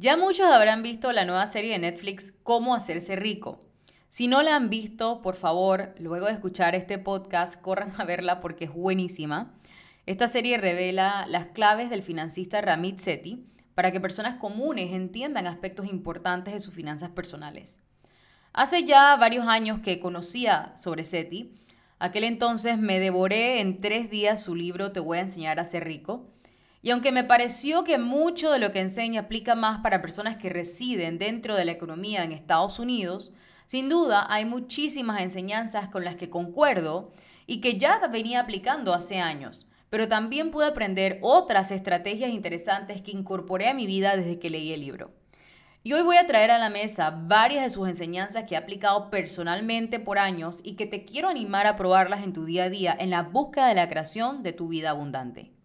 Ya muchos habrán visto la nueva serie de Netflix Cómo hacerse rico. Si no la han visto, por favor, luego de escuchar este podcast, corran a verla porque es buenísima. Esta serie revela las claves del financista Ramit Sethi para que personas comunes entiendan aspectos importantes de sus finanzas personales. Hace ya varios años que conocía sobre Sethi, aquel entonces me devoré en tres días su libro Te voy a enseñar a ser rico y aunque me pareció que mucho de lo que enseña aplica más para personas que residen dentro de la economía en Estados Unidos, sin duda hay muchísimas enseñanzas con las que concuerdo y que ya venía aplicando hace años, pero también pude aprender otras estrategias interesantes que incorporé a mi vida desde que leí el libro. Y hoy voy a traer a la mesa varias de sus enseñanzas que he aplicado personalmente por años y que te quiero animar a probarlas en tu día a día en la búsqueda de la creación de tu vida abundante.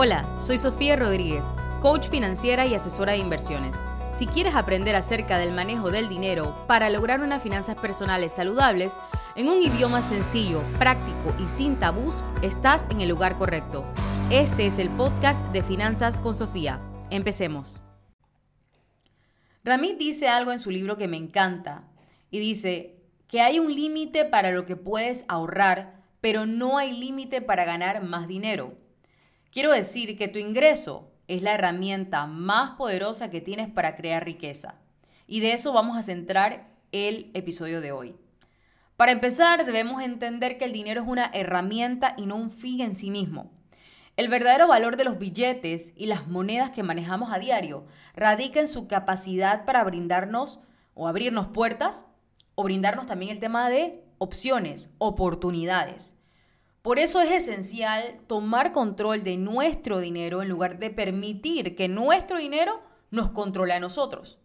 Hola, soy Sofía Rodríguez, coach financiera y asesora de inversiones. Si quieres aprender acerca del manejo del dinero para lograr unas finanzas personales saludables, en un idioma sencillo, práctico y sin tabús, estás en el lugar correcto. Este es el podcast de Finanzas con Sofía. Empecemos. Ramit dice algo en su libro que me encanta y dice que hay un límite para lo que puedes ahorrar, pero no hay límite para ganar más dinero. Quiero decir que tu ingreso es la herramienta más poderosa que tienes para crear riqueza. Y de eso vamos a centrar el episodio de hoy. Para empezar, debemos entender que el dinero es una herramienta y no un fin en sí mismo. El verdadero valor de los billetes y las monedas que manejamos a diario radica en su capacidad para brindarnos o abrirnos puertas o brindarnos también el tema de opciones, oportunidades. Por eso es esencial tomar control de nuestro dinero en lugar de permitir que nuestro dinero nos controle a nosotros.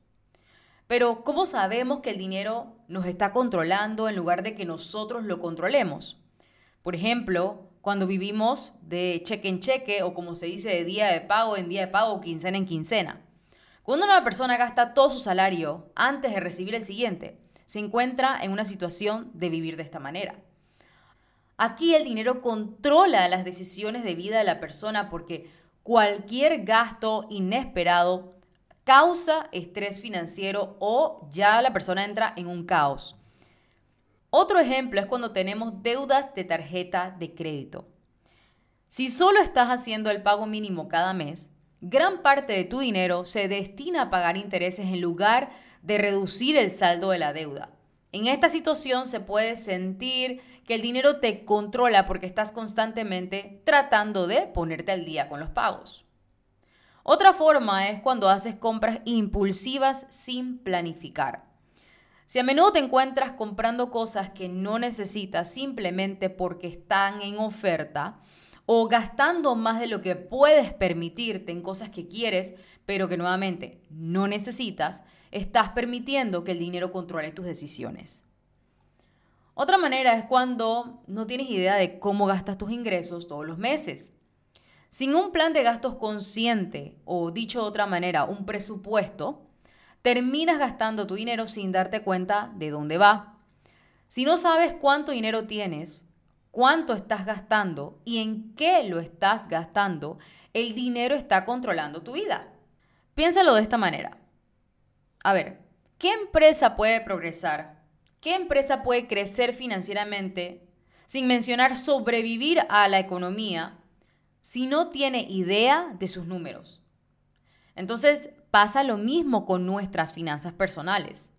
Pero ¿cómo sabemos que el dinero nos está controlando en lugar de que nosotros lo controlemos? Por ejemplo, cuando vivimos de cheque en cheque o como se dice de día de pago en día de pago quincena en quincena. Cuando una persona gasta todo su salario antes de recibir el siguiente, se encuentra en una situación de vivir de esta manera. Aquí el dinero controla las decisiones de vida de la persona porque cualquier gasto inesperado causa estrés financiero o ya la persona entra en un caos. Otro ejemplo es cuando tenemos deudas de tarjeta de crédito. Si solo estás haciendo el pago mínimo cada mes, gran parte de tu dinero se destina a pagar intereses en lugar de reducir el saldo de la deuda. En esta situación se puede sentir que el dinero te controla porque estás constantemente tratando de ponerte al día con los pagos. Otra forma es cuando haces compras impulsivas sin planificar. Si a menudo te encuentras comprando cosas que no necesitas simplemente porque están en oferta o gastando más de lo que puedes permitirte en cosas que quieres, pero que nuevamente no necesitas, estás permitiendo que el dinero controle tus decisiones. Otra manera es cuando no tienes idea de cómo gastas tus ingresos todos los meses. Sin un plan de gastos consciente o dicho de otra manera, un presupuesto, terminas gastando tu dinero sin darte cuenta de dónde va. Si no sabes cuánto dinero tienes, cuánto estás gastando y en qué lo estás gastando, el dinero está controlando tu vida. Piénsalo de esta manera. A ver, ¿qué empresa puede progresar ¿Qué empresa puede crecer financieramente sin mencionar sobrevivir a la economía si no tiene idea de sus números? Entonces pasa lo mismo con nuestras finanzas personales.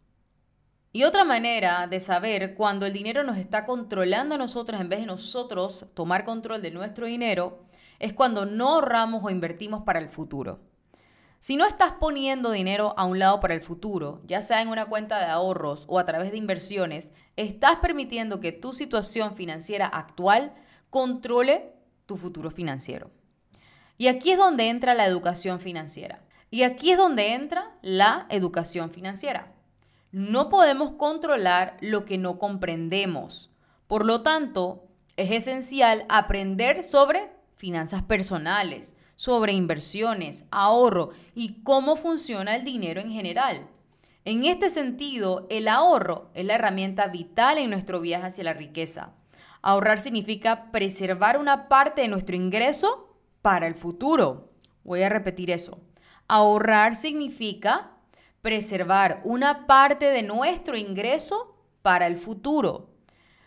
Y otra manera de saber cuando el dinero nos está controlando a nosotros en vez de nosotros tomar control de nuestro dinero es cuando no ahorramos o invertimos para el futuro. Si no estás poniendo dinero a un lado para el futuro, ya sea en una cuenta de ahorros o a través de inversiones, estás permitiendo que tu situación financiera actual controle tu futuro financiero. Y aquí es donde entra la educación financiera. Y aquí es donde entra la educación financiera. No podemos controlar lo que no comprendemos. Por lo tanto, es esencial aprender sobre finanzas personales, sobre inversiones, ahorro y cómo funciona el dinero en general. En este sentido, el ahorro es la herramienta vital en nuestro viaje hacia la riqueza. Ahorrar significa preservar una parte de nuestro ingreso para el futuro. Voy a repetir eso. Ahorrar significa preservar una parte de nuestro ingreso para el futuro.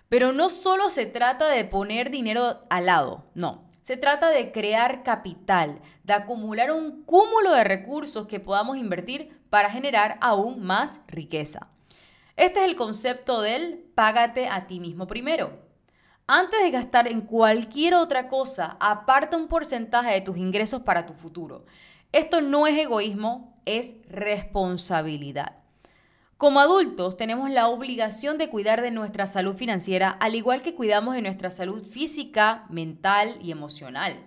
Pero no solo se trata de poner dinero al lado, no. Se trata de crear capital, de acumular un cúmulo de recursos que podamos invertir para generar aún más riqueza. Este es el concepto del págate a ti mismo primero. Antes de gastar en cualquier otra cosa, aparta un porcentaje de tus ingresos para tu futuro. Esto no es egoísmo, es responsabilidad. Como adultos tenemos la obligación de cuidar de nuestra salud financiera al igual que cuidamos de nuestra salud física, mental y emocional.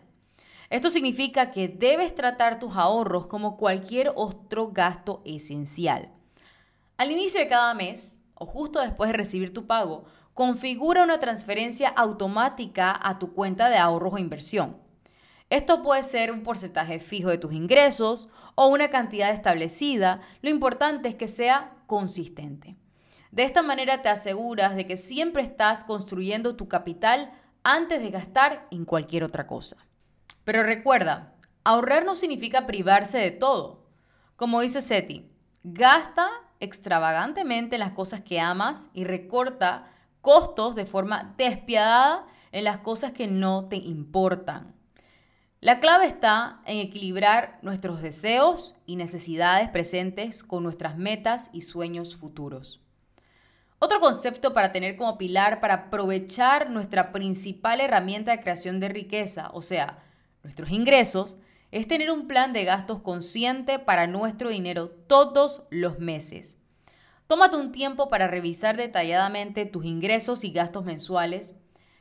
Esto significa que debes tratar tus ahorros como cualquier otro gasto esencial. Al inicio de cada mes o justo después de recibir tu pago, configura una transferencia automática a tu cuenta de ahorros o inversión. Esto puede ser un porcentaje fijo de tus ingresos o una cantidad establecida. Lo importante es que sea consistente. De esta manera te aseguras de que siempre estás construyendo tu capital antes de gastar en cualquier otra cosa. Pero recuerda, ahorrar no significa privarse de todo. Como dice Seti, gasta extravagantemente en las cosas que amas y recorta costos de forma despiadada en las cosas que no te importan. La clave está en equilibrar nuestros deseos y necesidades presentes con nuestras metas y sueños futuros. Otro concepto para tener como pilar para aprovechar nuestra principal herramienta de creación de riqueza, o sea, nuestros ingresos, es tener un plan de gastos consciente para nuestro dinero todos los meses. Tómate un tiempo para revisar detalladamente tus ingresos y gastos mensuales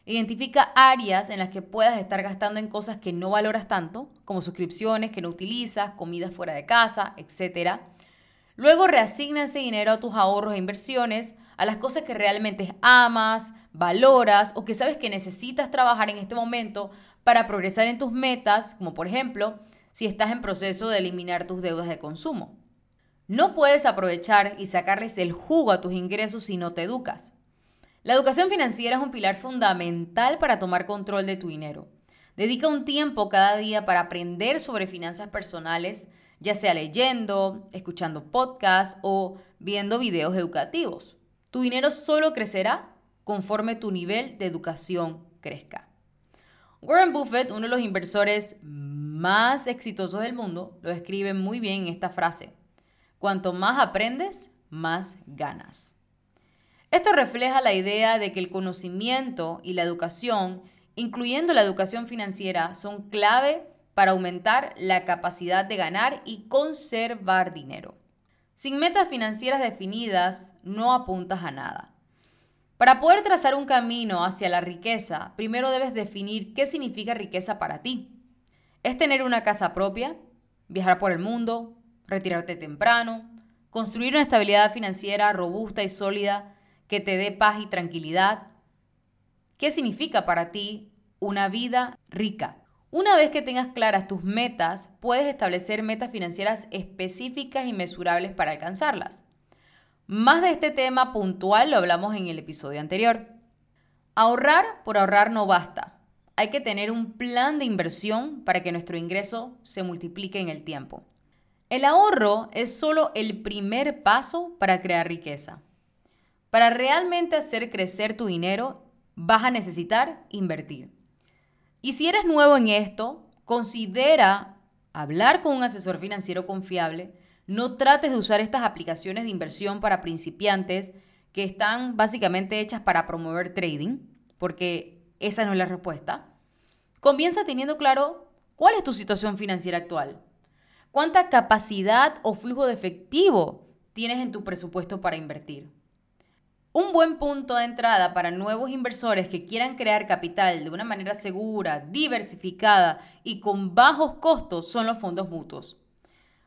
Identifica áreas en las que puedas estar gastando en cosas que no valoras tanto, como suscripciones que no utilizas, comidas fuera de casa, etc. Luego reasigna ese dinero a tus ahorros e inversiones, a las cosas que realmente amas, valoras o que sabes que necesitas trabajar en este momento para progresar en tus metas, como por ejemplo si estás en proceso de eliminar tus deudas de consumo. No puedes aprovechar y sacarles el jugo a tus ingresos si no te educas. La educación financiera es un pilar fundamental para tomar control de tu dinero. Dedica un tiempo cada día para aprender sobre finanzas personales, ya sea leyendo, escuchando podcasts o viendo videos educativos. Tu dinero solo crecerá conforme tu nivel de educación crezca. Warren Buffett, uno de los inversores más exitosos del mundo, lo describe muy bien en esta frase. Cuanto más aprendes, más ganas. Esto refleja la idea de que el conocimiento y la educación, incluyendo la educación financiera, son clave para aumentar la capacidad de ganar y conservar dinero. Sin metas financieras definidas, no apuntas a nada. Para poder trazar un camino hacia la riqueza, primero debes definir qué significa riqueza para ti. ¿Es tener una casa propia? ¿Viajar por el mundo? ¿Retirarte temprano? ¿Construir una estabilidad financiera robusta y sólida que te dé paz y tranquilidad. ¿Qué significa para ti una vida rica? Una vez que tengas claras tus metas, puedes establecer metas financieras específicas y mesurables para alcanzarlas. Más de este tema puntual lo hablamos en el episodio anterior. Ahorrar por ahorrar no basta. Hay que tener un plan de inversión para que nuestro ingreso se multiplique en el tiempo. El ahorro es solo el primer paso para crear riqueza. Para realmente hacer crecer tu dinero, vas a necesitar invertir. Y si eres nuevo en esto, considera hablar con un asesor financiero confiable. No trates de usar estas aplicaciones de inversión para principiantes que están básicamente hechas para promover trading, porque esa no es la respuesta. Comienza teniendo claro cuál es tu situación financiera actual. ¿Cuánta capacidad o flujo de efectivo tienes en tu presupuesto para invertir? Un buen punto de entrada para nuevos inversores que quieran crear capital de una manera segura, diversificada y con bajos costos son los fondos mutuos.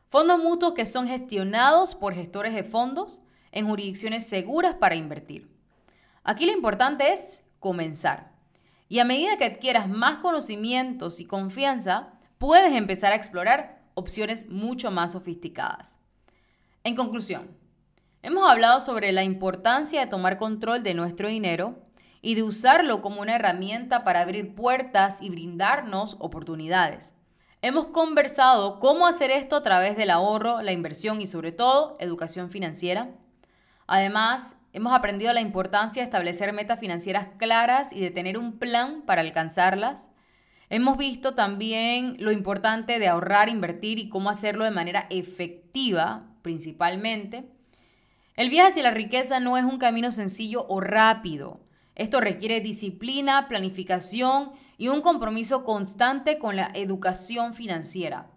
Fondos mutuos que son gestionados por gestores de fondos en jurisdicciones seguras para invertir. Aquí lo importante es comenzar. Y a medida que adquieras más conocimientos y confianza, puedes empezar a explorar opciones mucho más sofisticadas. En conclusión, Hemos hablado sobre la importancia de tomar control de nuestro dinero y de usarlo como una herramienta para abrir puertas y brindarnos oportunidades. Hemos conversado cómo hacer esto a través del ahorro, la inversión y sobre todo educación financiera. Además, hemos aprendido la importancia de establecer metas financieras claras y de tener un plan para alcanzarlas. Hemos visto también lo importante de ahorrar, invertir y cómo hacerlo de manera efectiva principalmente. El viaje hacia la riqueza no es un camino sencillo o rápido. Esto requiere disciplina, planificación y un compromiso constante con la educación financiera.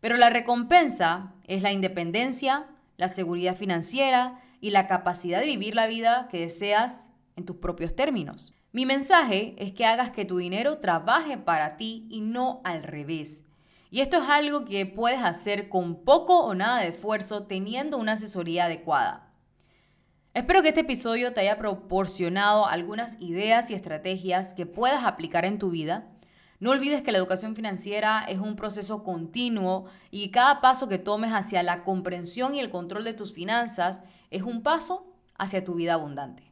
Pero la recompensa es la independencia, la seguridad financiera y la capacidad de vivir la vida que deseas en tus propios términos. Mi mensaje es que hagas que tu dinero trabaje para ti y no al revés. Y esto es algo que puedes hacer con poco o nada de esfuerzo teniendo una asesoría adecuada. Espero que este episodio te haya proporcionado algunas ideas y estrategias que puedas aplicar en tu vida. No olvides que la educación financiera es un proceso continuo y cada paso que tomes hacia la comprensión y el control de tus finanzas es un paso hacia tu vida abundante.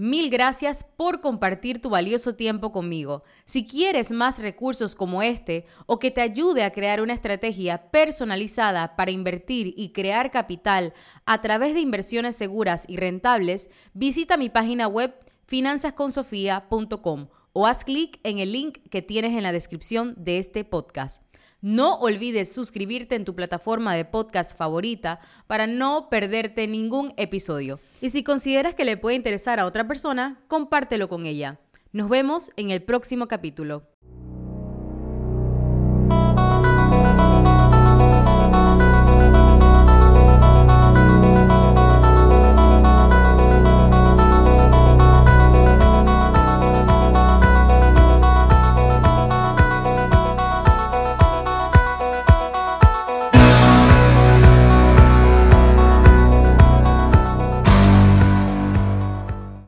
Mil gracias por compartir tu valioso tiempo conmigo. Si quieres más recursos como este o que te ayude a crear una estrategia personalizada para invertir y crear capital a través de inversiones seguras y rentables, visita mi página web finanzasconsofia.com o haz clic en el link que tienes en la descripción de este podcast. No olvides suscribirte en tu plataforma de podcast favorita para no perderte ningún episodio. Y si consideras que le puede interesar a otra persona, compártelo con ella. Nos vemos en el próximo capítulo.